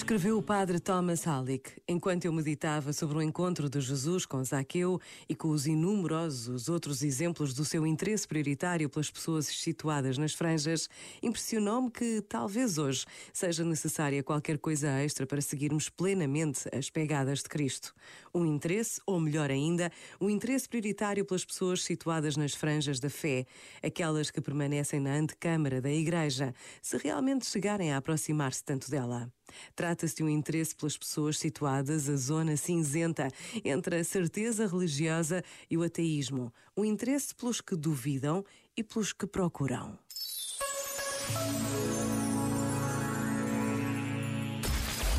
Escreveu o padre Thomas Halleck enquanto eu meditava sobre o encontro de Jesus com Zaqueu e com os inumerosos outros exemplos do seu interesse prioritário pelas pessoas situadas nas franjas, impressionou-me que talvez hoje seja necessária qualquer coisa extra para seguirmos plenamente as pegadas de Cristo. Um interesse, ou melhor ainda, um interesse prioritário pelas pessoas situadas nas franjas da fé, aquelas que permanecem na antecâmara da Igreja, se realmente chegarem a aproximar-se tanto dela. Trata-se de um interesse pelas pessoas situadas a zona cinzenta entre a certeza religiosa e o ateísmo, um interesse pelos que duvidam e pelos que procuram.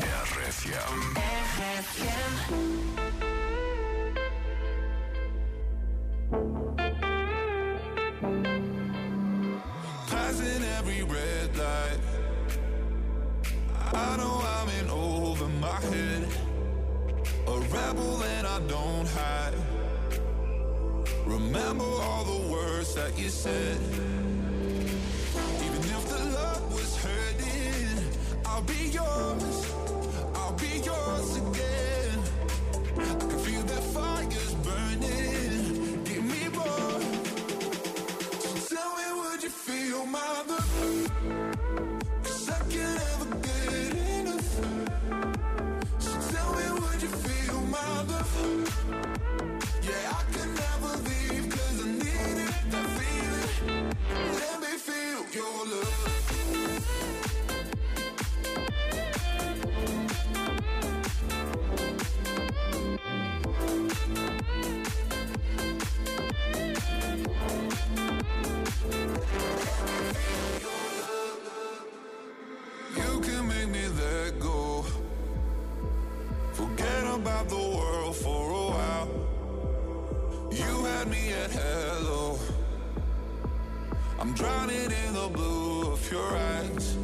RFM. RFM. I know I'm in over my head. A rebel and I don't hide. Remember all the words that you said. The world for a while. You had me at hello. I'm drowning in the blue of your eyes.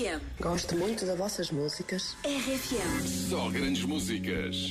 RFM. Gosto muito das vossas músicas. RFM. Só grandes músicas.